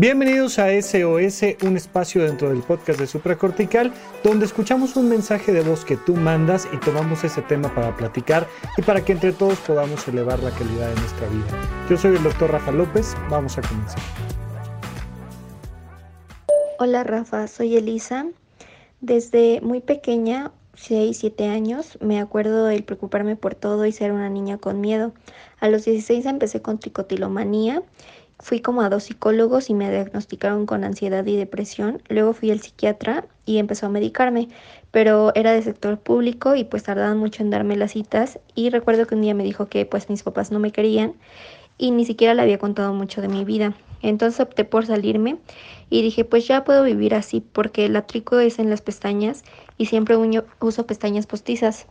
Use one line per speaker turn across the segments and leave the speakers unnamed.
Bienvenidos a SOS, un espacio dentro del podcast de Supracortical, donde escuchamos un mensaje de voz que tú mandas y tomamos ese tema para platicar y para que entre todos podamos elevar la calidad de nuestra vida. Yo soy el doctor Rafa López, vamos a comenzar.
Hola Rafa, soy Elisa. Desde muy pequeña, 6, 7 años, me acuerdo de preocuparme por todo y ser una niña con miedo. A los 16 empecé con tricotilomanía Fui como a dos psicólogos y me diagnosticaron con ansiedad y depresión. Luego fui al psiquiatra y empezó a medicarme, pero era de sector público y pues tardaban mucho en darme las citas. Y recuerdo que un día me dijo que pues mis papás no me querían y ni siquiera le había contado mucho de mi vida. Entonces opté por salirme y dije pues ya puedo vivir así porque la trico es en las pestañas y siempre uso pestañas postizas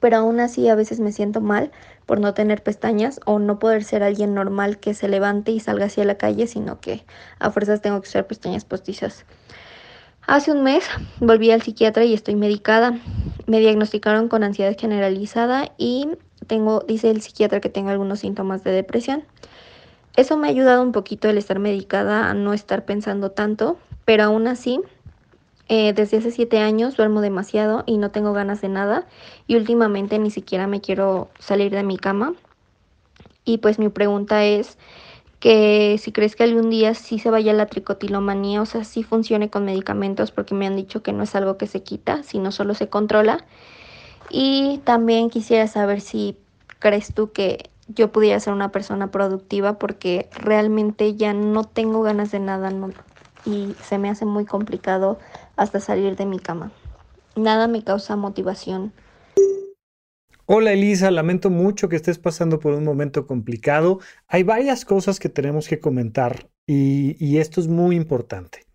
pero aún así a veces me siento mal por no tener pestañas o no poder ser alguien normal que se levante y salga hacia la calle, sino que a fuerzas tengo que usar pestañas postizas. Hace un mes volví al psiquiatra y estoy medicada. Me diagnosticaron con ansiedad generalizada y tengo, dice el psiquiatra que tengo algunos síntomas de depresión. Eso me ha ayudado un poquito el estar medicada a no estar pensando tanto, pero aún así eh, desde hace siete años duermo demasiado y no tengo ganas de nada y últimamente ni siquiera me quiero salir de mi cama. Y pues mi pregunta es que si crees que algún día sí se vaya la tricotilomanía, o sea, sí funcione con medicamentos, porque me han dicho que no es algo que se quita, sino solo se controla. Y también quisiera saber si crees tú que yo pudiera ser una persona productiva, porque realmente ya no tengo ganas de nada, y se me hace muy complicado hasta salir de mi cama. Nada me causa motivación.
Hola Elisa, lamento mucho que estés pasando por un momento complicado. Hay varias cosas que tenemos que comentar y, esto es muy importante.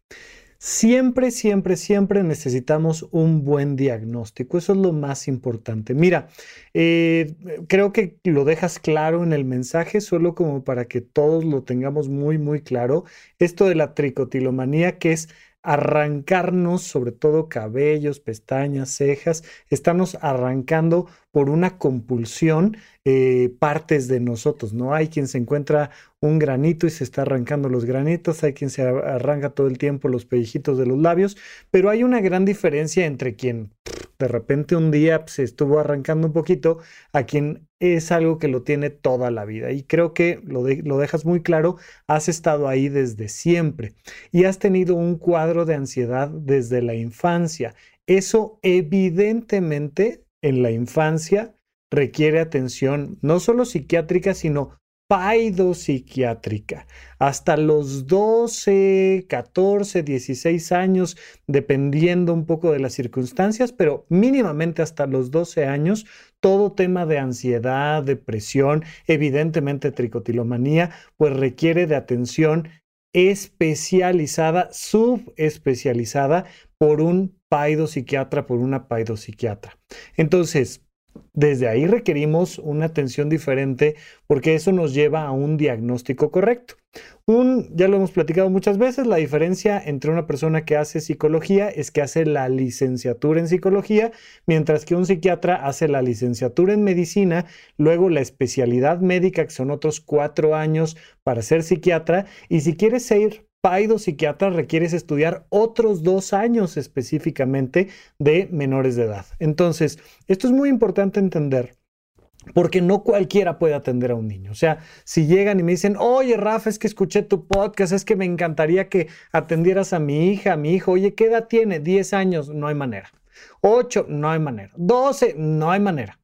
Siempre, siempre, siempre necesitamos un buen diagnóstico. Eso es lo más importante. Mira, eh, creo que lo dejas claro en el mensaje, solo como para que todos lo tengamos muy, muy claro. Esto de la tricotilomanía, que es arrancarnos, sobre todo cabellos, pestañas, cejas, estamos arrancando por una compulsión eh, partes de nosotros, ¿no? Hay quien se encuentra un granito y se está arrancando los granitos, hay quien se arranca todo el tiempo los pellejitos de los labios, pero hay una gran diferencia entre quien de repente un día se estuvo arrancando un poquito a quien es algo que lo tiene toda la vida. Y creo que lo, lo dejas muy claro, has estado ahí desde siempre y has tenido un cuadro de ansiedad desde la infancia. Eso evidentemente en la infancia requiere atención no solo psiquiátrica, sino paidopsiquiátrica. Hasta los 12, 14, 16 años, dependiendo un poco de las circunstancias, pero mínimamente hasta los 12 años, todo tema de ansiedad, depresión, evidentemente tricotilomanía, pues requiere de atención especializada, subespecializada por un paidopsiquiatra, por una paidopsiquiatra. Entonces, desde ahí requerimos una atención diferente porque eso nos lleva a un diagnóstico correcto. Ya lo hemos platicado muchas veces, la diferencia entre una persona que hace psicología es que hace la licenciatura en psicología, mientras que un psiquiatra hace la licenciatura en medicina, luego la especialidad médica, que son otros cuatro años para ser psiquiatra, y si quieres ser psiquiatra requieres estudiar otros dos años específicamente de menores de edad. Entonces, esto es muy importante entender. Porque no cualquiera puede atender a un niño. O sea, si llegan y me dicen, oye, Rafa, es que escuché tu podcast, es que me encantaría que atendieras a mi hija, a mi hijo. Oye, ¿qué edad tiene? 10 años, no hay manera. 8, no hay manera. 12, no hay manera.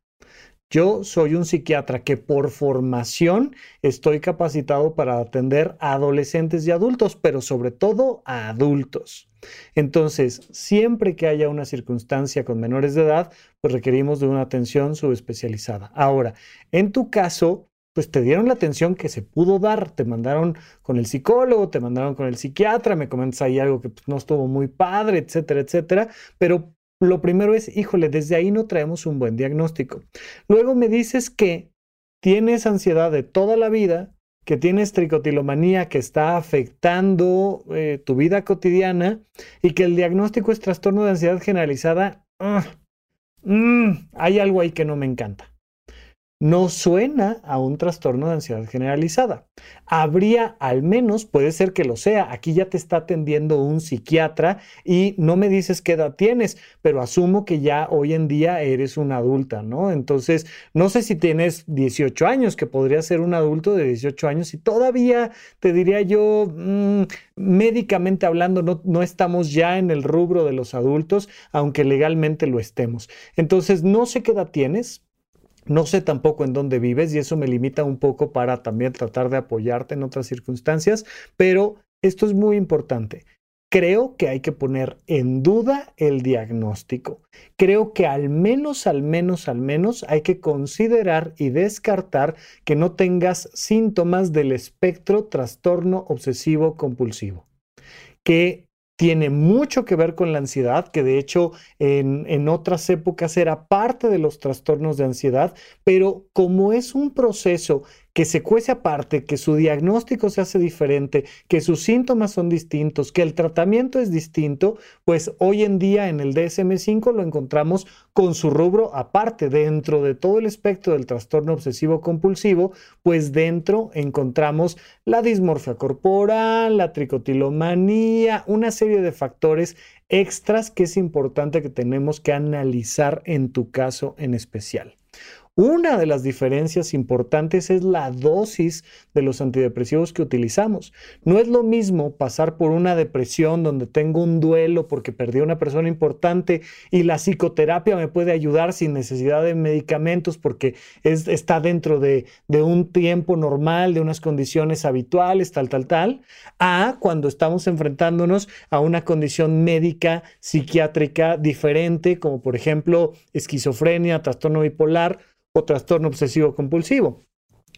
Yo soy un psiquiatra que por formación estoy capacitado para atender a adolescentes y adultos, pero sobre todo a adultos. Entonces, siempre que haya una circunstancia con menores de edad, pues requerimos de una atención subespecializada. Ahora, en tu caso, pues te dieron la atención que se pudo dar, te mandaron con el psicólogo, te mandaron con el psiquiatra, me comentas ahí algo que pues, no estuvo muy padre, etcétera, etcétera, pero lo primero es, híjole, desde ahí no traemos un buen diagnóstico. Luego me dices que tienes ansiedad de toda la vida, que tienes tricotilomanía que está afectando eh, tu vida cotidiana y que el diagnóstico es trastorno de ansiedad generalizada. Mm, hay algo ahí que no me encanta. No suena a un trastorno de ansiedad generalizada. Habría al menos, puede ser que lo sea, aquí ya te está atendiendo un psiquiatra y no me dices qué edad tienes, pero asumo que ya hoy en día eres una adulta, ¿no? Entonces, no sé si tienes 18 años, que podría ser un adulto de 18 años y todavía te diría yo, mm, médicamente hablando, no, no estamos ya en el rubro de los adultos, aunque legalmente lo estemos. Entonces, no sé qué edad tienes, no sé tampoco en dónde vives y eso me limita un poco para también tratar de apoyarte en otras circunstancias, pero esto es muy importante. Creo que hay que poner en duda el diagnóstico. Creo que al menos, al menos, al menos hay que considerar y descartar que no tengas síntomas del espectro trastorno obsesivo compulsivo. Que tiene mucho que ver con la ansiedad, que de hecho en, en, otras épocas era parte de los trastornos de ansiedad, pero como es un proceso que se cuece aparte, que su diagnóstico se hace diferente, que sus síntomas son distintos, que el tratamiento es distinto, pues hoy en día en el DSM5 lo encontramos con su rubro aparte, dentro de todo el espectro del trastorno obsesivo compulsivo, pues dentro encontramos la dismorfia corporal, la tricotilomanía, una serie de factores extras que es importante que tenemos que analizar en tu caso en especial. Una de las diferencias importantes es la dosis de los antidepresivos que utilizamos. No es lo mismo pasar por una depresión donde tengo un duelo porque perdí a una persona importante y la psicoterapia me puede ayudar sin necesidad de medicamentos porque está dentro de, un tiempo normal, de unas condiciones habituales, tal, tal, tal, a cuando estamos enfrentándonos a una condición médica, psiquiátrica diferente, como por ejemplo esquizofrenia, trastorno bipolar o trastorno obsesivo compulsivo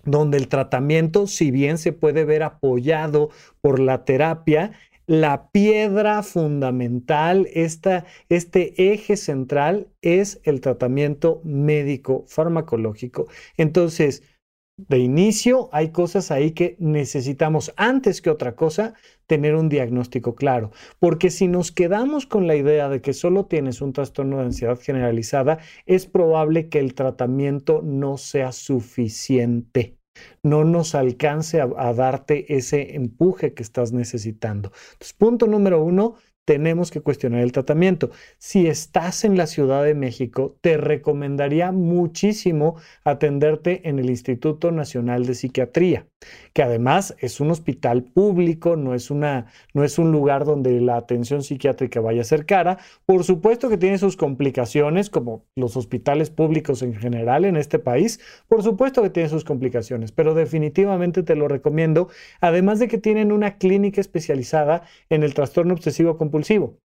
donde el tratamiento, si bien se puede ver apoyado por la terapia, la piedra fundamental, esta, este eje central es el tratamiento médico farmacológico. Entonces, de inicio hay cosas ahí que necesitamos antes que otra cosa tener un diagnóstico claro, porque si nos quedamos con la idea de que solo tienes un trastorno de ansiedad generalizada, es probable que el tratamiento no sea suficiente no nos alcance a, darte ese empuje que estás necesitando. Entonces, punto número uno, tenemos que cuestionar el tratamiento. Si estás en la Ciudad de México, te recomendaría muchísimo atenderte en el Instituto Nacional de Psiquiatría, que además es un hospital público, no es, una, no es un lugar donde la atención psiquiátrica vaya a ser cara. Por supuesto que tiene sus complicaciones, como los hospitales públicos en general en este país. Por supuesto que tiene sus complicaciones, pero definitivamente te lo recomiendo, además de que tienen una clínica especializada en el trastorno obsesivo compulsivo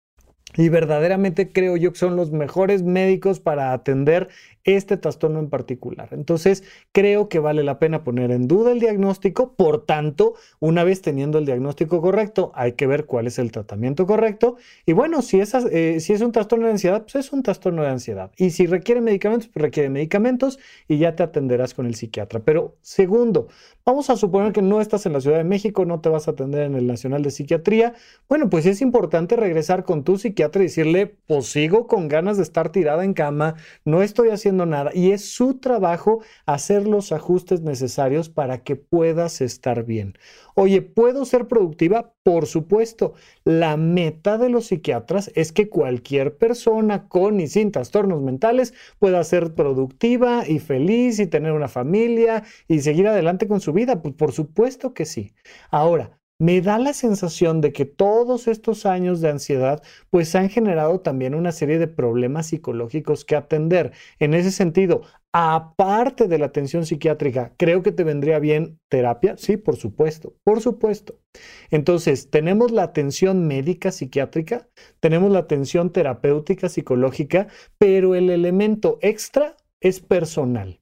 y verdaderamente creo yo que son los mejores médicos para atender este trastorno en particular. Entonces, creo que vale la pena poner en duda el diagnóstico. Por tanto, una vez teniendo el diagnóstico correcto, hay que ver cuál es el tratamiento correcto. Y bueno, si, eh, si es un trastorno de ansiedad, pues es un trastorno de ansiedad. Y si requiere medicamentos, pues requiere medicamentos y ya te atenderás con el psiquiatra. Pero segundo, vamos a suponer que no estás en la Ciudad de México, no te vas a atender en el Nacional de Psiquiatría. Bueno, pues es importante regresar con tu psiquiatra y decirle, pues sigo con ganas de estar tirada en cama, no estoy haciendo nada y es su trabajo hacer los ajustes necesarios para que puedas estar bien. Oye, ¿puedo ser productiva? Por supuesto. La meta de los psiquiatras es que cualquier persona con y sin trastornos mentales pueda ser productiva y feliz y tener una familia y seguir adelante con su vida. Pues por supuesto que sí. Ahora, me da la sensación de que todos estos años de ansiedad pues han generado también una serie de problemas psicológicos que atender. En ese sentido, aparte de la atención psiquiátrica, ¿creo que te vendría bien terapia? Sí, por supuesto, por supuesto. Entonces, tenemos la atención médica psiquiátrica, tenemos la atención terapéutica psicológica, pero el elemento extra es personal.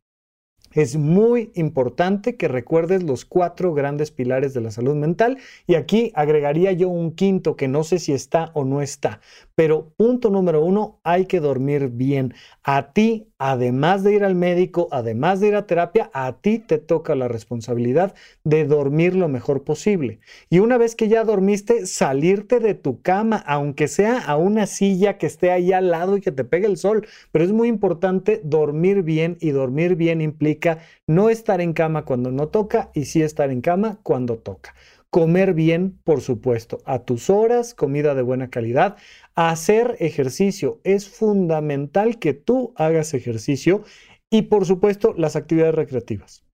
Es muy importante que recuerdes los cuatro grandes pilares de la salud mental y aquí agregaría yo un quinto que no sé si está o no está, Pero punto número uno, hay que dormir bien. A ti, además de ir al médico, además de ir a terapia, a ti te toca la responsabilidad de dormir lo mejor posible. Y una vez que ya dormiste, salirte de tu cama, aunque sea a una silla que esté ahí al lado y que te pegue el sol. Pero es muy importante dormir bien y dormir bien implica no estar en cama cuando no toca y sí estar en cama cuando toca. Comer bien, por supuesto, a tus horas, comida de buena calidad. Hacer ejercicio. Es fundamental que tú hagas ejercicio y, por supuesto, las actividades recreativas.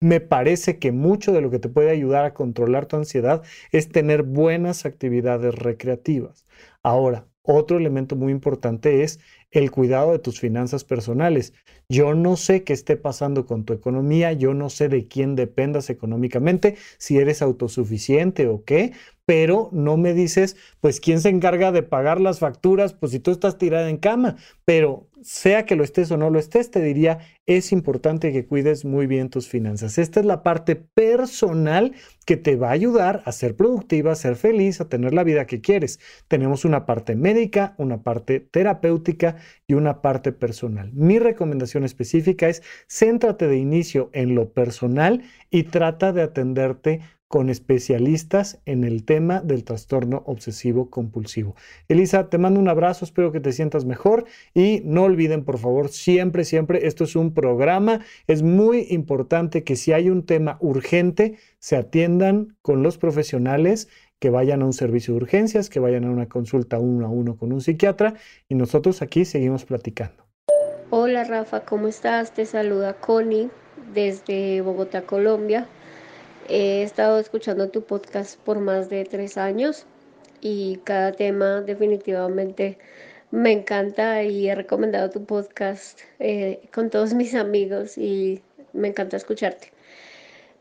Me parece que mucho de lo que te puede ayudar a controlar tu ansiedad es tener buenas actividades recreativas. Ahora, otro elemento muy importante es el cuidado de tus finanzas personales. Yo no sé qué esté pasando con tu economía, yo no sé de quién dependas económicamente, si eres autosuficiente o qué, pero no me dices, pues, ¿quién se encarga de pagar las facturas? Pues si tú estás tirada en cama, pero sea que lo estés o no lo estés, te diría, es importante que cuides muy bien tus finanzas. Esta es la parte personal que te va a ayudar a ser productiva, a ser feliz, a tener la vida que quieres. Tenemos una parte médica, una parte terapéutica y una parte personal. Mi recomendación específica es céntrate de inicio en lo personal y trata de atenderte con especialistas en el tema del trastorno obsesivo compulsivo. Elisa, te mando un abrazo, espero que te sientas mejor y no olviden, por favor, siempre, siempre, esto es un programa, es muy importante que si hay un tema urgente, se atiendan con los profesionales que vayan a un servicio de urgencias, que vayan a una consulta uno a uno con un psiquiatra y nosotros aquí seguimos platicando.
Hola Rafa, ¿cómo estás? Te saluda Connie desde Bogotá, Colombia. He estado escuchando tu podcast por más de tres años y cada tema definitivamente me encanta y he recomendado tu podcast eh, con todos mis amigos y me encanta escucharte.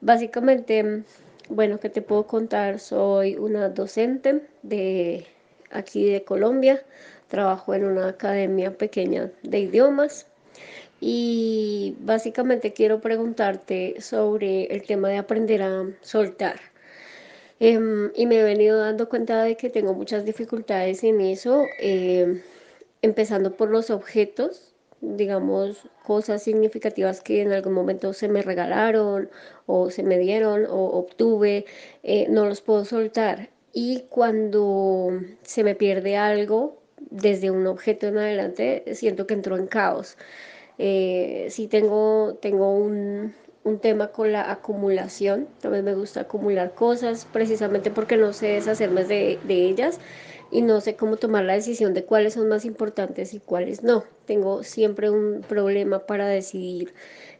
Básicamente, bueno, ¿qué te puedo contar? Soy una docente de aquí de Colombia, trabajo en una academia pequeña de idiomas y básicamente quiero preguntarte sobre el tema de aprender a soltar. Em, y me he venido dando cuenta de que tengo muchas dificultades en eso, em, empezando por los objetos, digamos, cosas significativas que en algún momento se me regalaron o se me dieron o obtuve, eh, no los puedo soltar. Y cuando se me pierde algo, desde un objeto en adelante, siento que entro en caos. Eh, sí tengo, tengo un, tema con la acumulación, también me gusta acumular cosas precisamente porque no sé deshacerme de, de ellas y no sé cómo tomar la decisión de cuáles son más importantes y cuáles no. Tengo siempre un problema para decidir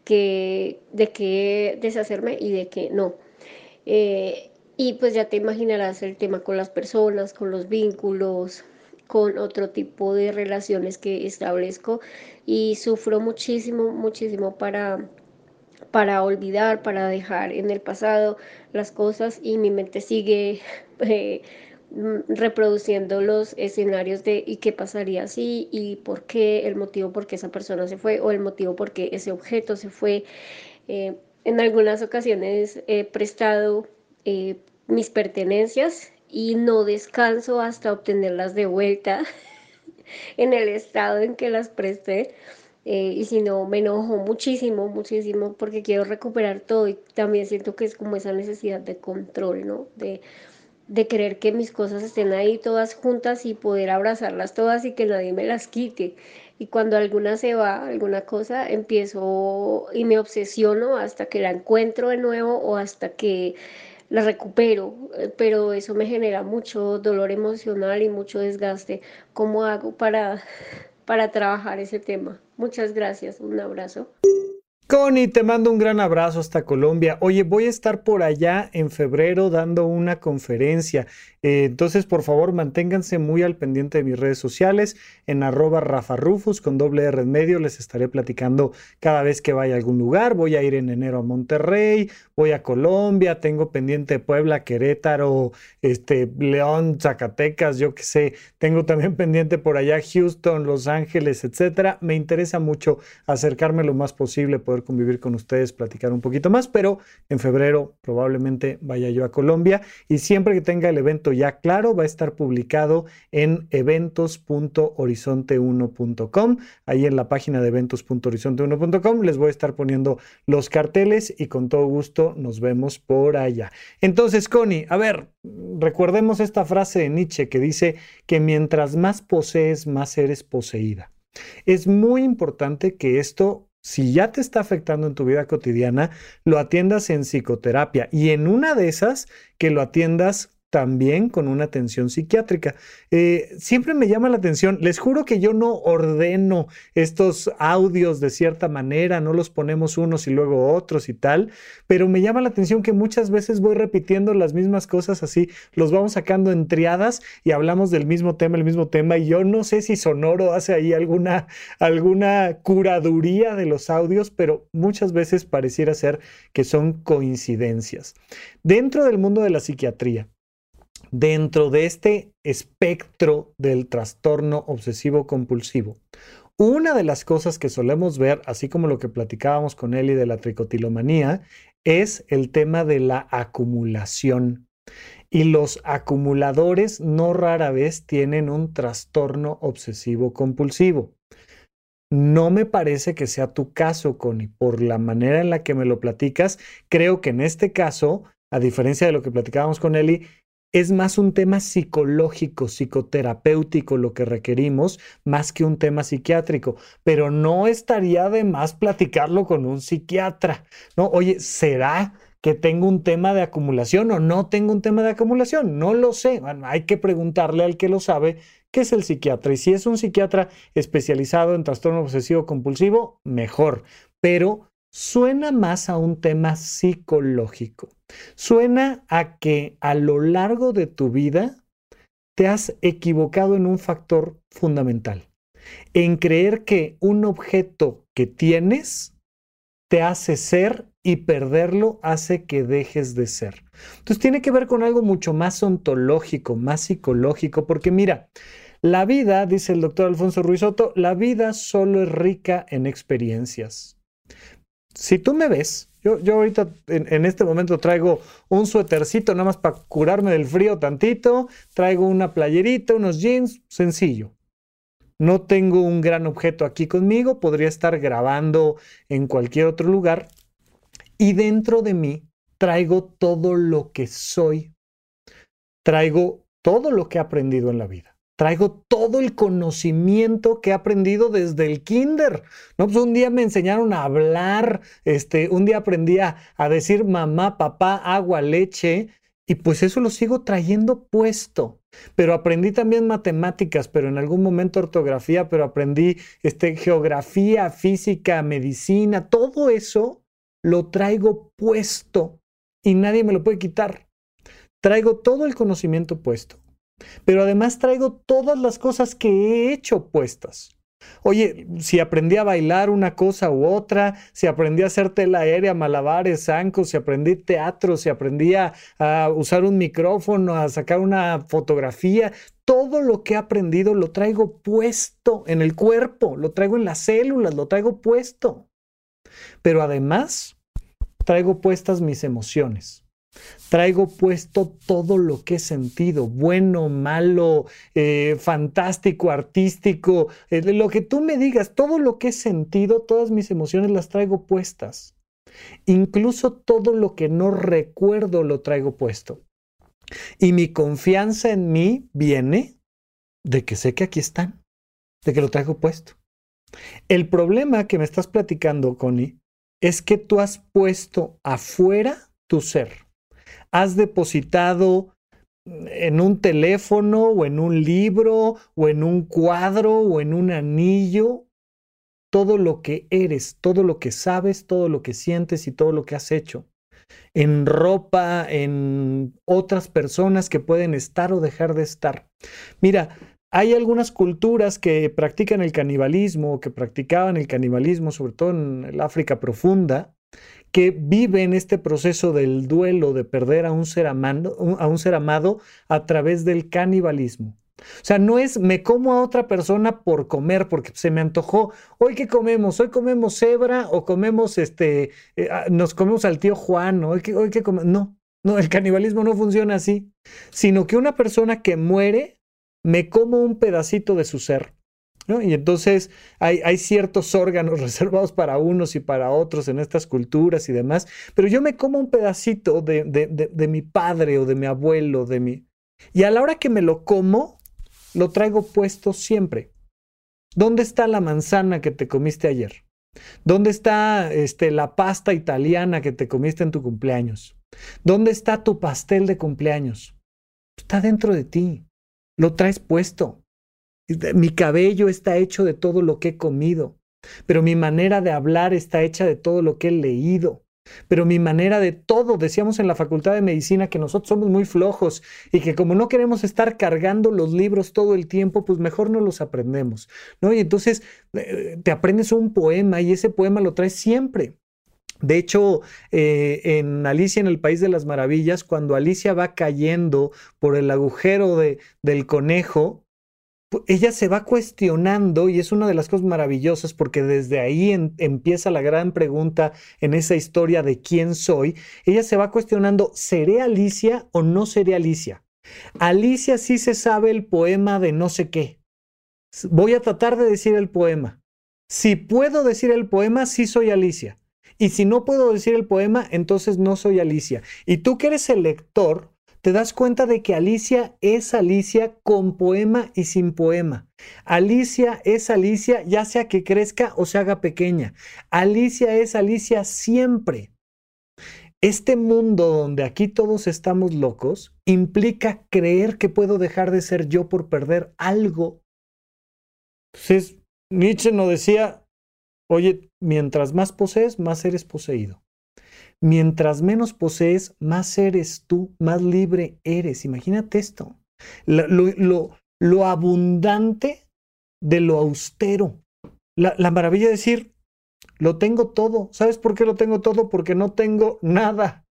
que, de qué deshacerme y de qué no. Eh, y pues ya te imaginarás el tema con las personas, con los vínculos, con otro tipo de relaciones que establezco y sufro muchísimo, muchísimo para para olvidar, para dejar en el pasado las cosas y mi mente sigue eh, reproduciendo los escenarios de y qué pasaría así y por qué, el motivo por qué esa persona se fue o el motivo por qué ese objeto se fue. Eh, en algunas ocasiones he prestado eh, mis pertenencias y no descanso hasta obtenerlas de vuelta en el estado en que las presté. Eh, y si no, me enojo muchísimo, muchísimo, porque quiero recuperar todo y también siento que es como esa necesidad de control, ¿no? De, de querer que mis cosas estén ahí todas juntas y poder abrazarlas todas y que nadie me las quite. Y cuando alguna se va, alguna cosa, empiezo y me obsesiono hasta que la encuentro de nuevo o hasta que la recupero, eh, pero eso me genera mucho dolor emocional y mucho desgaste. ¿Cómo hago para, para trabajar ese tema? Muchas gracias, un abrazo.
Connie, te mando un gran abrazo hasta Colombia. Oye, voy a estar por allá en febrero dando una conferencia. Eh, entonces, por favor, manténganse muy al pendiente de mis redes sociales. En arroba Rafa Rufus con doble R en medio les estaré platicando cada vez que vaya a algún lugar. Voy a ir en enero a Monterrey, voy a Colombia, tengo pendiente Puebla, Querétaro, este, León, Zacatecas, yo qué sé. Tengo también pendiente por allá Houston, Los Ángeles, etcétera. Me interesa mucho acercarme lo más posible, poder convivir con ustedes, platicar un poquito más, pero en febrero probablemente vaya yo a Colombia y siempre que tenga el evento ya claro, va a estar publicado en eventos.horizonte1.com. Ahí en la página de eventos.horizonte1.com les voy a estar poniendo los carteles y con todo gusto nos vemos por allá. Entonces, Connie, a ver, recordemos esta frase de Nietzsche que dice que mientras más posees, más eres poseída. Es muy importante que esto, si ya te está afectando en tu vida cotidiana, lo atiendas en psicoterapia. Y en una de esas que lo atiendas también con una atención psiquiátrica. Eh, siempre me llama la atención, les juro que yo no ordeno estos audios de cierta manera, no los ponemos unos y luego otros y tal, pero me llama la atención que muchas veces voy repitiendo las mismas cosas así, los vamos sacando en triadas y hablamos del mismo tema, el mismo tema, y yo no sé si Sonoro hace ahí alguna, alguna curaduría de los audios, pero muchas veces pareciera ser que son coincidencias. Dentro del mundo de la psiquiatría, dentro de este espectro del trastorno obsesivo compulsivo. Una de las cosas que solemos ver, así como lo que platicábamos con Eli de la tricotilomanía, es el tema de la acumulación. Y los acumuladores no rara vez tienen un trastorno obsesivo compulsivo. No me parece que sea tu caso, Connie. Por la manera en la que me lo platicas, creo que en este caso, a diferencia de lo que platicábamos con Eli, es más un tema psicológico, psicoterapéutico lo que requerimos, más que un tema psiquiátrico. Pero no estaría de más platicarlo con un psiquiatra. No, oye, ¿será que tengo un tema de acumulación o no tengo un tema de acumulación? No lo sé. hay que preguntarle al que lo sabe, que es el psiquiatra. Y si es un psiquiatra especializado en trastorno obsesivo compulsivo, mejor. Pero suena más a un tema psicológico. Suena a que a lo largo de tu vida te has equivocado en un factor fundamental, en creer que un objeto que tienes te hace ser y perderlo hace que dejes de ser. Entonces tiene que ver con algo mucho más ontológico, más psicológico, porque mira, la vida, dice el doctor Alfonso Ruizotto, la vida solo es rica en experiencias. Si tú me ves, yo, ahorita en, este momento traigo un suétercito nada más para curarme del frío tantito, traigo una playerita, unos jeans, sencillo. No tengo un gran objeto aquí conmigo, podría estar grabando en cualquier otro lugar y dentro de mí traigo todo lo que soy, traigo todo lo que he aprendido en la vida. Traigo todo el conocimiento que he aprendido desde el kinder. No, pues un día me enseñaron a hablar, este, un día aprendí a, decir mamá, papá, agua, leche, y pues eso lo sigo trayendo puesto. Pero aprendí también matemáticas, pero en algún momento ortografía, pero aprendí este, geografía, física, medicina, todo eso lo traigo puesto y nadie me lo puede quitar. Traigo todo el conocimiento puesto pero además traigo todas las cosas que he hecho puestas. Oye, si aprendí a bailar una cosa u otra, si aprendí a hacer tela aérea, malabares, zancos, si aprendí teatro, si aprendí a, usar un micrófono, a sacar una fotografía, todo lo que he aprendido lo traigo puesto en el cuerpo, lo traigo en las células, lo traigo puesto. Pero además, traigo puestas mis emociones. Traigo puesto todo lo que he sentido, bueno, malo, eh, fantástico, artístico, eh, lo que tú me digas, todo lo que he sentido, todas mis emociones las traigo puestas. Incluso todo lo que no recuerdo lo traigo puesto. Y mi confianza en mí viene de que sé que aquí están, de que lo traigo puesto. El problema que me estás platicando, Connie, es que tú has puesto afuera tu ser has depositado en un teléfono o en un libro o en un cuadro o en un anillo todo lo que eres, todo lo que sabes, todo lo que sientes y todo lo que has hecho. En ropa, en otras personas que pueden estar o dejar de estar. Mira, hay algunas culturas que practican el canibalismo, que practicaban el canibalismo, sobre todo en el África profunda, que viven este proceso del duelo de perder a un ser amado, a un ser amado a través del canibalismo. O sea, no es me como a otra persona por comer, porque se me antojó. Hoy qué comemos, hoy comemos cebra o comemos este, eh, ah, nos comemos al tío Juan, hoy qué, hoy comemos. No, no, el canibalismo no funciona así, sino que una persona que muere, me como un pedacito de su ser. Y entonces hay, ciertos órganos reservados para unos y para otros en estas culturas y demás, pero yo me como un pedacito de, de, de mi padre o de mi abuelo, de mi... Y a la hora que me lo como, lo traigo puesto siempre. ¿Dónde está la manzana que te comiste ayer? ¿Dónde está este, la pasta italiana que te comiste en tu cumpleaños? ¿Dónde está tu pastel de cumpleaños? Está dentro de ti. Lo traes puesto. Mi cabello está hecho de todo lo que he comido, pero mi manera de hablar está hecha de todo lo que he leído. Pero mi manera de todo, decíamos en la Facultad de Medicina que nosotros somos muy flojos y que como no queremos estar cargando los libros todo el tiempo, pues mejor no los aprendemos, ¿no? Y entonces eh, te aprendes un poema y ese poema lo traes siempre. De hecho, eh, en Alicia en el País de las Maravillas, cuando Alicia va cayendo por el agujero de, del conejo, ella se va cuestionando y es una de las cosas maravillosas porque desde ahí empieza la gran pregunta en esa historia de quién soy. Ella se va cuestionando, ¿seré Alicia o no seré Alicia? Alicia sí se sabe el poema de no sé qué. Voy a tratar de decir el poema. Si puedo decir el poema, sí soy Alicia. Y si no puedo decir el poema, entonces no soy Alicia. Y tú que eres el lector, te das cuenta de que Alicia es Alicia con poema y sin poema. Alicia es Alicia ya sea que crezca o se haga pequeña. Alicia es Alicia siempre. Este mundo donde aquí todos estamos locos implica creer que puedo dejar de ser yo por perder algo. Entonces, Nietzsche nos decía, oye, mientras más posees, más eres poseído. Mientras menos posees, más eres tú, más libre eres. Imagínate esto. Lo, abundante de lo austero. La, la maravilla de decir, lo tengo todo. ¿Sabes por qué lo tengo todo? Porque no tengo nada.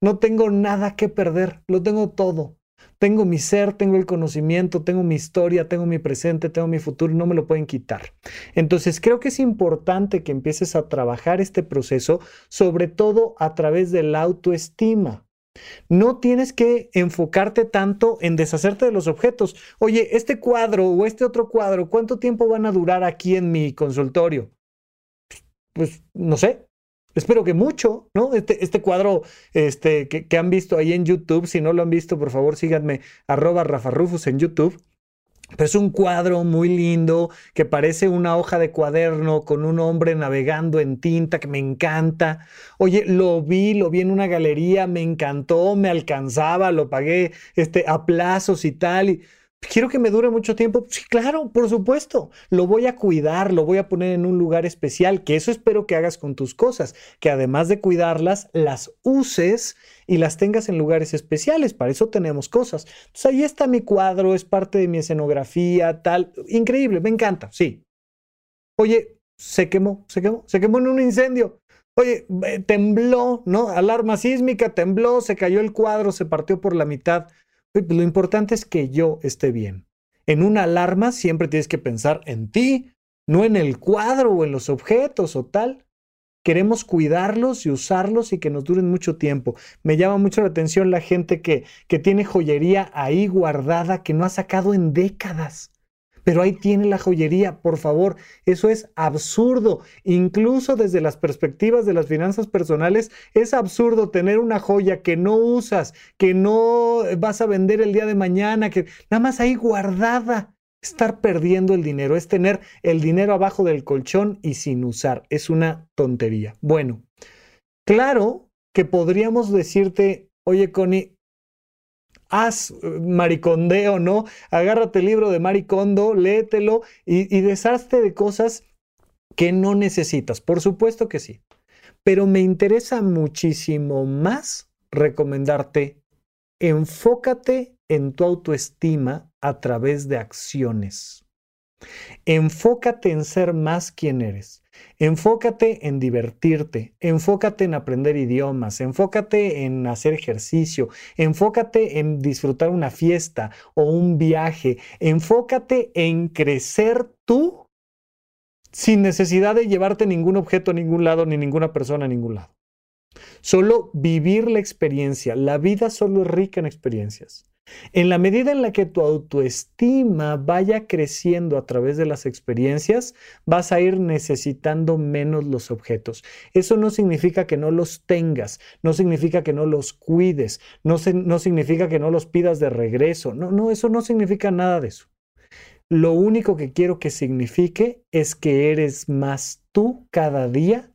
No tengo nada que perder. Lo tengo todo. Tengo mi ser, tengo el conocimiento, tengo mi historia, tengo mi presente, tengo mi futuro, no me lo pueden quitar. Entonces creo que es importante que empieces a trabajar este proceso, sobre todo a través de la autoestima. No tienes que enfocarte tanto en deshacerte de los objetos. Oye, este cuadro o este otro cuadro, ¿cuánto tiempo van a durar aquí en mi consultorio? Pues no sé, Espero que mucho, ¿no? Este, este cuadro este, que, han visto ahí en YouTube, si no lo han visto, por favor síganme, arroba Rafa Rufus en YouTube. Pero es un cuadro muy lindo que parece una hoja de cuaderno con un hombre navegando en tinta que me encanta. Oye, lo vi, lo vi en una galería, me encantó, me alcanzaba, lo pagué este, a plazos y tal. Quiero que me dure mucho tiempo. Sí, claro, por supuesto. Lo voy a cuidar, lo voy a poner en un lugar especial, que eso espero que hagas con tus cosas, que además de cuidarlas, las uses y las tengas en lugares especiales. Para eso tenemos cosas. Entonces ahí está mi cuadro, es parte de mi escenografía, tal. Increíble, me encanta, sí. Oye, se quemó, se quemó, se quemó en un incendio. Oye, eh, tembló, ¿no? Alarma sísmica, tembló, se cayó el cuadro, se partió por la mitad. Pues, lo importante es que yo esté bien. En una alarma siempre tienes que pensar en ti, no en el cuadro o en los objetos o tal. Queremos cuidarlos y usarlos y que nos duren mucho tiempo. Me llama mucho la atención la gente que, que tiene joyería ahí guardada que no ha sacado en décadas pero ahí tiene la joyería, por favor, eso es absurdo. Incluso desde las perspectivas de las finanzas personales, es absurdo tener una joya que no usas, que no vas a vender el día de mañana, que nada más ahí guardada. Estar perdiendo el dinero es tener el dinero abajo del colchón y sin usar. Es una tontería. Bueno, claro que podríamos decirte, oye, Connie, haz eh, maricondeo, ¿no? Agárrate el libro de Maricondo, léetelo y, y deshazte de cosas que no necesitas. Por supuesto que sí. Pero me interesa muchísimo más recomendarte, enfócate en tu autoestima a través de acciones. Enfócate en ser más quien eres. Enfócate en divertirte, enfócate en aprender idiomas, enfócate en hacer ejercicio, enfócate en disfrutar una fiesta o un viaje, enfócate en crecer tú sin necesidad de llevarte ningún objeto a ningún lado ni ninguna persona a ningún lado. Solo vivir la experiencia. La vida solo es rica en experiencias. En la medida en la que tu autoestima vaya creciendo a través de las experiencias, vas a ir necesitando menos los objetos. Eso no significa que no los tengas, no significa que no los cuides, no, no significa que no los pidas de regreso. No, no, eso no significa nada de eso. Lo único que quiero que signifique es que eres más tú cada día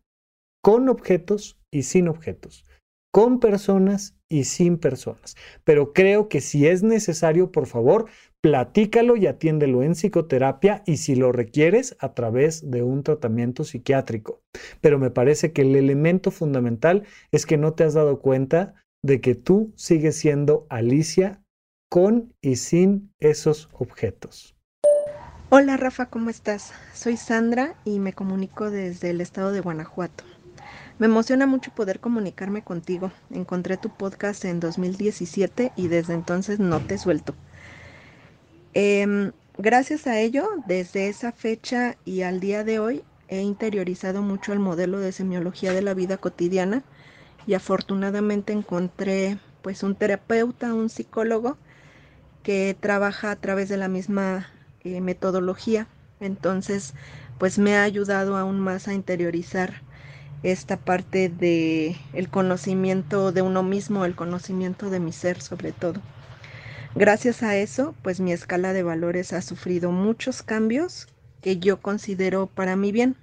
con objetos y sin objetos con personas y sin personas. Pero creo que si es necesario, por favor, platícalo y atiéndelo en psicoterapia y si lo requieres a través de un tratamiento psiquiátrico. Pero me parece que el elemento fundamental es que no te has dado cuenta de que tú sigues siendo Alicia con y sin esos objetos.
Hola Rafa, ¿cómo estás? Soy Sandra y me comunico desde el estado de Guanajuato. Me emociona mucho poder comunicarme contigo. Encontré tu podcast en 2017 y desde entonces no te suelto. Em, gracias a ello, desde esa fecha y al día de hoy, he interiorizado mucho el modelo de semiología de la vida cotidiana y afortunadamente encontré pues un terapeuta, un psicólogo que trabaja a través de la misma eh, metodología. Entonces, pues me ha ayudado aún más a interiorizar esta parte de el conocimiento de uno mismo, el conocimiento de mi ser sobre todo. Gracias a eso, pues mi escala de valores ha sufrido muchos cambios que yo considero para mi bien.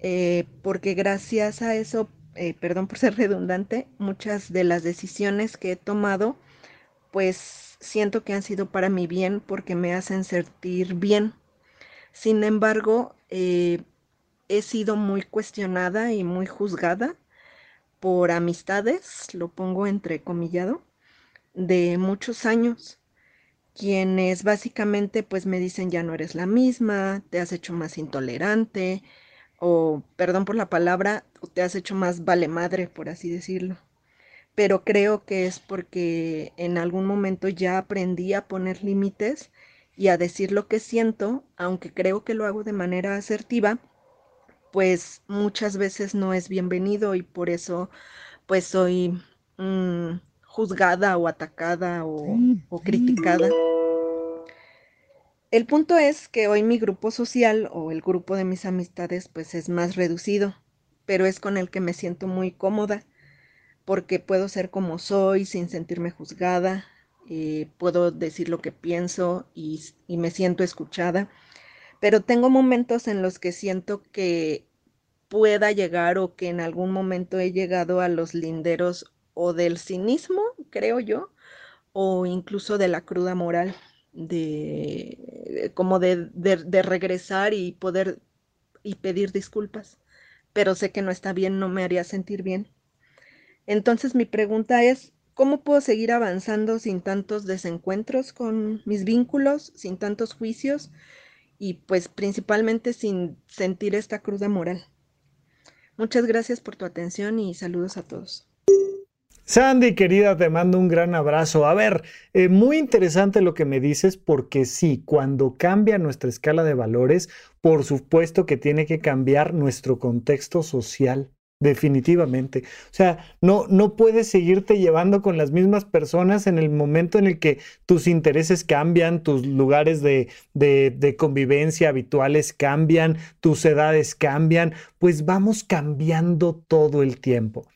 Eh, porque gracias a eso, eh, perdón por ser redundante, muchas de las decisiones que he tomado, pues siento que han sido para mi bien porque me hacen sentir bien. Sin embargo, eh, he sido muy cuestionada y muy juzgada por amistades, lo pongo entrecomillado, de muchos años, quienes básicamente pues me dicen ya no eres la misma, te has hecho más intolerante o, perdón por la palabra, te has hecho más vale madre, por así decirlo. Pero creo que es porque en algún momento ya aprendí a poner límites y a decir lo que siento, aunque creo que lo hago de manera asertiva, pues muchas veces no es bienvenido y por eso pues soy mm, juzgada o atacada o, o criticada. El punto es que hoy mi grupo social o el grupo de mis amistades pues es más reducido, pero es con el que me siento muy cómoda porque puedo ser como soy sin sentirme juzgada, eh, puedo decir lo que pienso y, y me siento escuchada pero tengo momentos en los que siento que pueda llegar o que en algún momento he llegado a los linderos o del cinismo, creo yo, o incluso de la cruda moral, de como de, de, regresar y poder y pedir disculpas, pero sé que no está bien, no me haría sentir bien. Entonces mi pregunta es, ¿cómo puedo seguir avanzando sin tantos desencuentros con mis vínculos, sin tantos juicios? Y pues principalmente sin sentir esta cruda moral. Muchas gracias por tu atención y saludos a todos.
Sandy, querida, te mando un gran abrazo. A ver, eh, muy interesante lo que me dices porque sí, cuando cambia nuestra escala de valores, por supuesto que tiene que cambiar nuestro contexto social. Definitivamente. O sea, no, no puedes seguirte llevando con las mismas personas en el momento en el que tus intereses cambian, tus lugares de, de, de, convivencia habituales cambian, tus edades cambian, pues vamos cambiando todo el tiempo.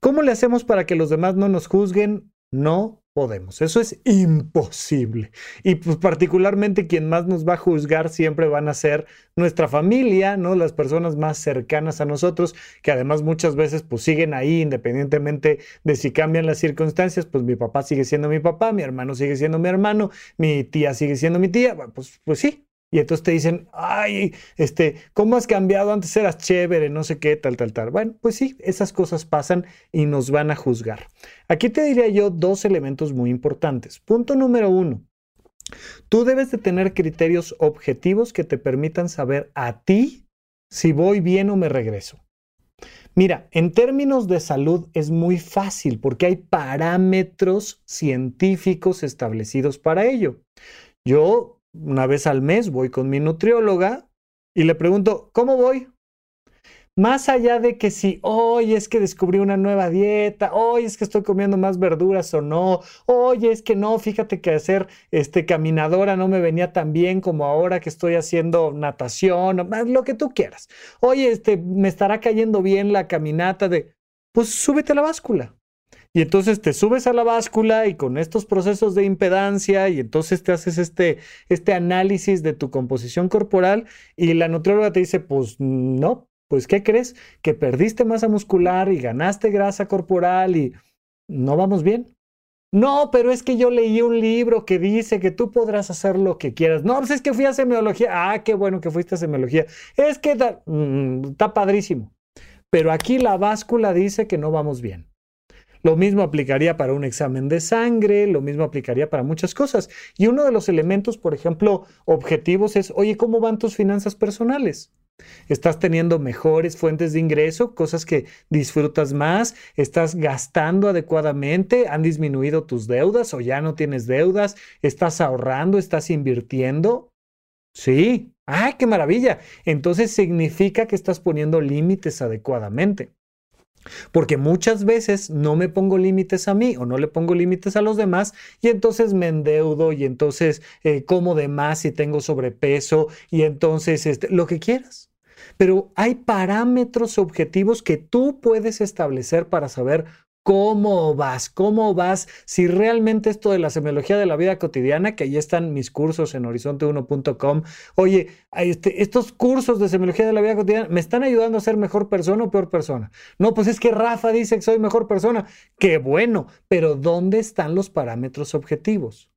¿Cómo le hacemos para que los demás no nos juzguen? No podemos. Eso es imposible. Y pues particularmente quien más nos va a juzgar siempre van a ser nuestra familia, ¿no? Las personas más cercanas a nosotros, que además muchas veces pues siguen ahí independientemente de si cambian las circunstancias, pues mi papá sigue siendo mi papá, mi hermano sigue siendo mi hermano, mi tía sigue siendo mi tía, pues, pues sí, y entonces te dicen, ay, este, ¿cómo has cambiado? Antes eras chévere, no sé qué, tal, tal, tal. Bueno, pues sí, esas cosas pasan y nos van a juzgar. Aquí te diría yo dos elementos muy importantes. Punto número uno. Tú debes de tener criterios objetivos que te permitan saber a ti si voy bien o me regreso. Mira, en términos de salud es muy fácil porque hay parámetros científicos establecidos para ello. Yo una vez al mes voy con mi nutrióloga y le pregunto, ¿cómo voy? Más allá de que si hoy es que descubrí una nueva dieta, hoy es que estoy comiendo más verduras o no, hoy es que no, fíjate que hacer este caminadora no me venía tan bien como ahora que estoy haciendo natación, lo que tú quieras. Oye, este me estará cayendo bien la caminata de pues súbete a la báscula. Y entonces te subes a la báscula y con estos procesos de impedancia y entonces te haces este, este análisis de tu composición corporal y la nutrióloga te dice, pues no, pues ¿qué crees? Que perdiste masa muscular y ganaste grasa corporal y no vamos bien. No, pero es que yo leí un libro que dice que tú podrás hacer lo que quieras. No, pues es que fui a semiología. Ah, qué bueno que fuiste a semiología. Es que mm, está padrísimo. Pero aquí la báscula dice que no vamos bien. Lo mismo aplicaría para un examen de sangre, lo mismo aplicaría para muchas cosas. Y uno de los elementos, por ejemplo, objetivos es, oye, ¿cómo van tus finanzas personales? Estás teniendo mejores fuentes de ingreso, cosas que disfrutas más, estás gastando adecuadamente, han disminuido tus deudas o ya no tienes deudas, estás ahorrando, estás invirtiendo. Sí, ¡ay, qué maravilla! Entonces significa que estás poniendo límites adecuadamente. Porque muchas veces no me pongo límites a mí o no le pongo límites a los demás y entonces me endeudo y entonces eh, como de más y tengo sobrepeso y entonces este, lo que quieras. Pero hay parámetros objetivos que tú puedes establecer para saber ¿Cómo vas? ¿Cómo vas? Si realmente esto de la semiología de la vida cotidiana, que ahí están mis cursos en horizonte1.com, oye, este, estos cursos de semiología de la vida cotidiana me están ayudando a ser mejor persona o peor persona. No, pues es que Rafa dice que soy mejor persona. Qué bueno, pero ¿dónde están los parámetros objetivos?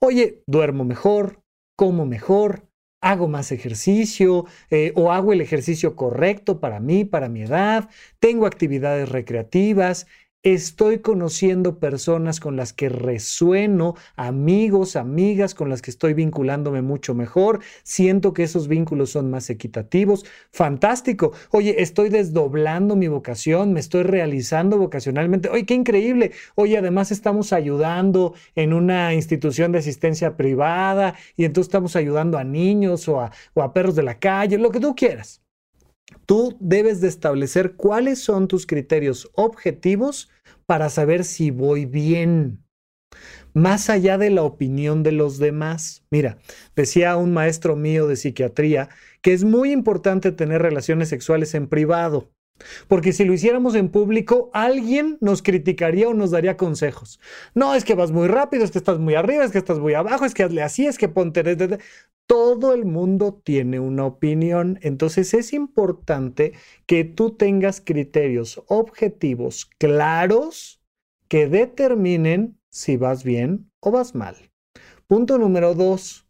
Oye, duermo mejor, como mejor, hago más ejercicio eh, o hago el ejercicio correcto para mí, para mi edad, tengo actividades recreativas, Estoy conociendo personas con las que resueno, amigos, amigas con las que estoy vinculándome mucho mejor. Siento que esos vínculos son más equitativos. Fantástico. Oye, estoy desdoblando mi vocación, me estoy realizando vocacionalmente. Oye, qué increíble. Oye, además estamos ayudando en una institución de asistencia privada y entonces estamos ayudando a niños o a, o a perros de la calle, lo que tú quieras. Tú debes de establecer cuáles son tus criterios objetivos para saber si voy bien. Más allá de la opinión de los demás. Mira, decía un maestro mío de psiquiatría que es muy importante tener relaciones sexuales en privado. Porque si lo hiciéramos en público, alguien nos criticaría o nos daría consejos. No, es que vas muy rápido, es que estás muy arriba, es que estás muy abajo, es que hazle así, es que ponte... Todo el mundo tiene una opinión, entonces es importante que tú tengas criterios objetivos claros que determinen si vas bien o vas mal. Punto número dos,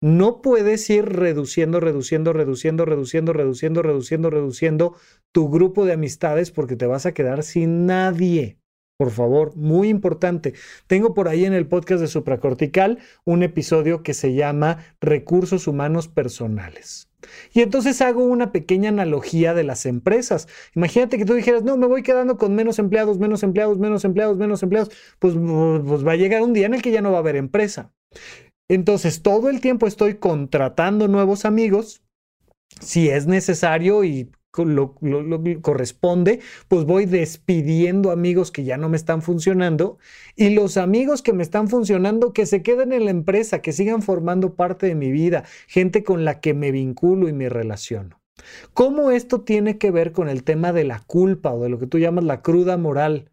no puedes ir reduciendo, reduciendo, reduciendo, reduciendo, reduciendo, reduciendo, reduciendo tu grupo de amistades porque te vas a quedar sin nadie. Por favor, muy importante. Tengo por ahí en el podcast de Supracortical un episodio que se llama Recursos Humanos Personales. Y entonces hago una pequeña analogía de las empresas. Imagínate que tú dijeras, no, me voy quedando con menos empleados, menos empleados, menos empleados, menos empleados. Pues, pues va a llegar un día en el que ya no va a haber empresa. Entonces, todo el tiempo estoy contratando nuevos amigos. Si es necesario y lo, corresponde, pues voy despidiendo amigos que ya no me están funcionando y los amigos que me están funcionando que se queden en la empresa, que sigan formando parte de mi vida, gente con la que me vinculo y me relaciono. ¿Cómo esto tiene que ver con el tema de la culpa o de lo que tú llamas la cruda moral?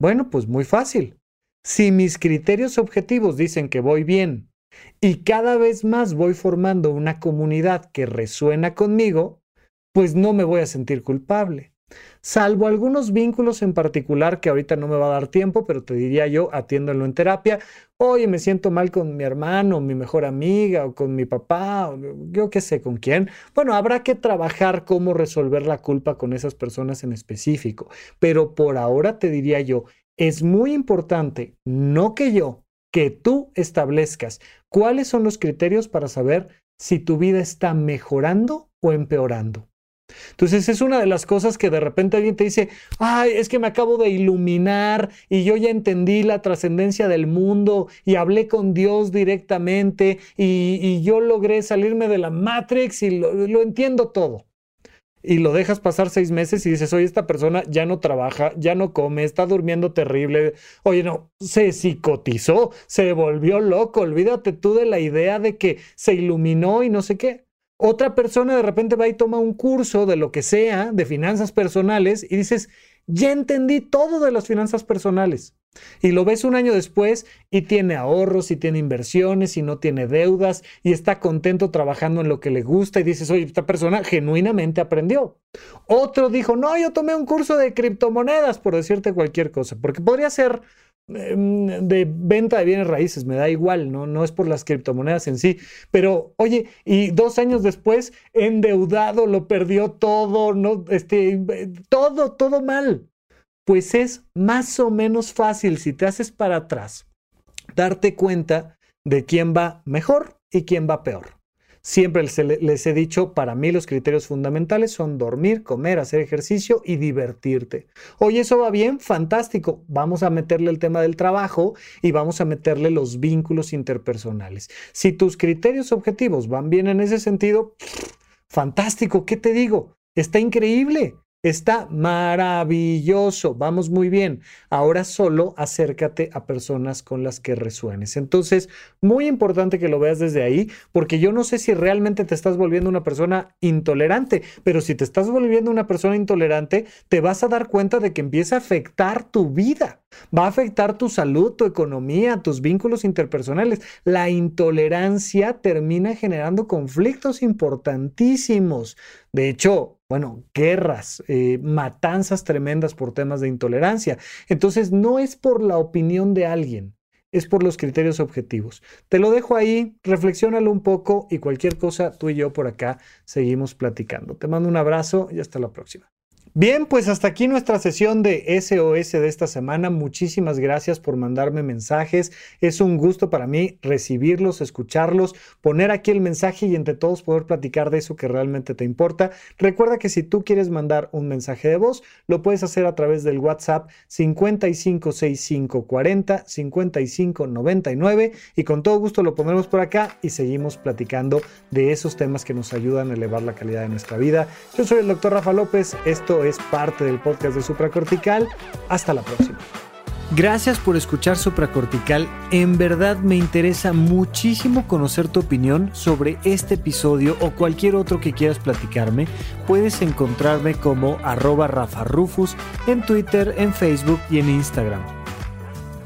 Bueno, pues muy fácil. Si mis criterios objetivos dicen que voy bien, y cada vez más voy formando una comunidad que resuena conmigo, pues no me voy a sentir culpable. Salvo algunos vínculos en particular que ahorita no me va a dar tiempo, pero te diría yo, atiéndolo en terapia. Oye, me siento mal con mi hermano, mi mejor amiga, o con mi papá, o yo qué sé con quién. Bueno, habrá que trabajar cómo resolver la culpa con esas personas en específico. Pero por ahora te diría yo, es muy importante, no que yo, que tú establezcas cuáles son los criterios para saber si tu vida está mejorando o empeorando. Entonces es una de las cosas que de repente alguien te dice, ay, es que me acabo de iluminar y yo ya entendí la trascendencia del mundo y hablé con Dios directamente y, yo logré salirme de la Matrix y lo entiendo todo y lo dejas pasar seis meses y dices, oye, esta persona ya no trabaja, ya no come, está durmiendo terrible. Oye, no, se psicotizó, se volvió loco. Olvídate tú de la idea de que se iluminó y no sé qué. Otra persona de repente va y toma un curso de lo que sea, de finanzas personales, y dices, ya entendí todo de las finanzas personales. Y lo ves un año después y tiene ahorros y tiene inversiones y no tiene deudas y está contento trabajando en lo que le gusta y dices, oye, esta persona genuinamente aprendió. Otro dijo, no, yo tomé un curso de criptomonedas, por decirte cualquier cosa, porque podría ser de venta de bienes raíces, me da igual, ¿no? No es por las criptomonedas en sí, pero oye, y dos años después, endeudado, lo perdió todo, no, este, todo, todo mal pues es más o menos fácil si te haces para atrás darte cuenta de quién va mejor y quién va peor. Siempre les he dicho, para mí los criterios fundamentales son dormir, comer, hacer ejercicio y divertirte. Oye, eso va bien, fantástico. Vamos a meterle el tema del trabajo y vamos a meterle los vínculos interpersonales. Si tus criterios objetivos van bien en ese sentido, fantástico, ¿qué te digo? Está increíble. Está maravilloso, vamos muy bien. Ahora solo acércate a personas con las que resuenes. Entonces, muy importante que lo veas desde ahí, porque yo no sé si realmente te estás volviendo una persona intolerante, pero si te estás volviendo una persona intolerante, te vas a dar cuenta de que empieza a afectar tu vida. Va a afectar tu salud, tu economía, tus vínculos interpersonales. La intolerancia termina generando conflictos importantísimos. De hecho, bueno, guerras, eh, matanzas tremendas por temas de intolerancia. Entonces, no es por la opinión de alguien, es por los criterios objetivos. Te lo dejo ahí, reflexiónalo un poco y cualquier cosa, tú y yo por acá seguimos platicando. Te mando un abrazo y hasta la próxima. Bien, pues hasta aquí nuestra sesión de SOS de esta semana. Muchísimas gracias por mandarme mensajes. Es un gusto para mí recibirlos, escucharlos, poner aquí el mensaje y entre todos poder platicar de eso que realmente te importa. Recuerda que si tú quieres mandar un mensaje de voz, lo puedes hacer a través del WhatsApp 556540 5599 y con todo gusto lo ponemos por acá y seguimos platicando de esos temas que nos ayudan a elevar la calidad de nuestra vida. Yo soy el doctor Rafa López. Esto es parte del podcast de Supracortical. Hasta la próxima. Gracias por escuchar Supracortical. En verdad me interesa muchísimo conocer tu opinión sobre este episodio o cualquier otro que quieras platicarme. Puedes encontrarme como arroba Rafa Rufus en Twitter, en Facebook y en Instagram.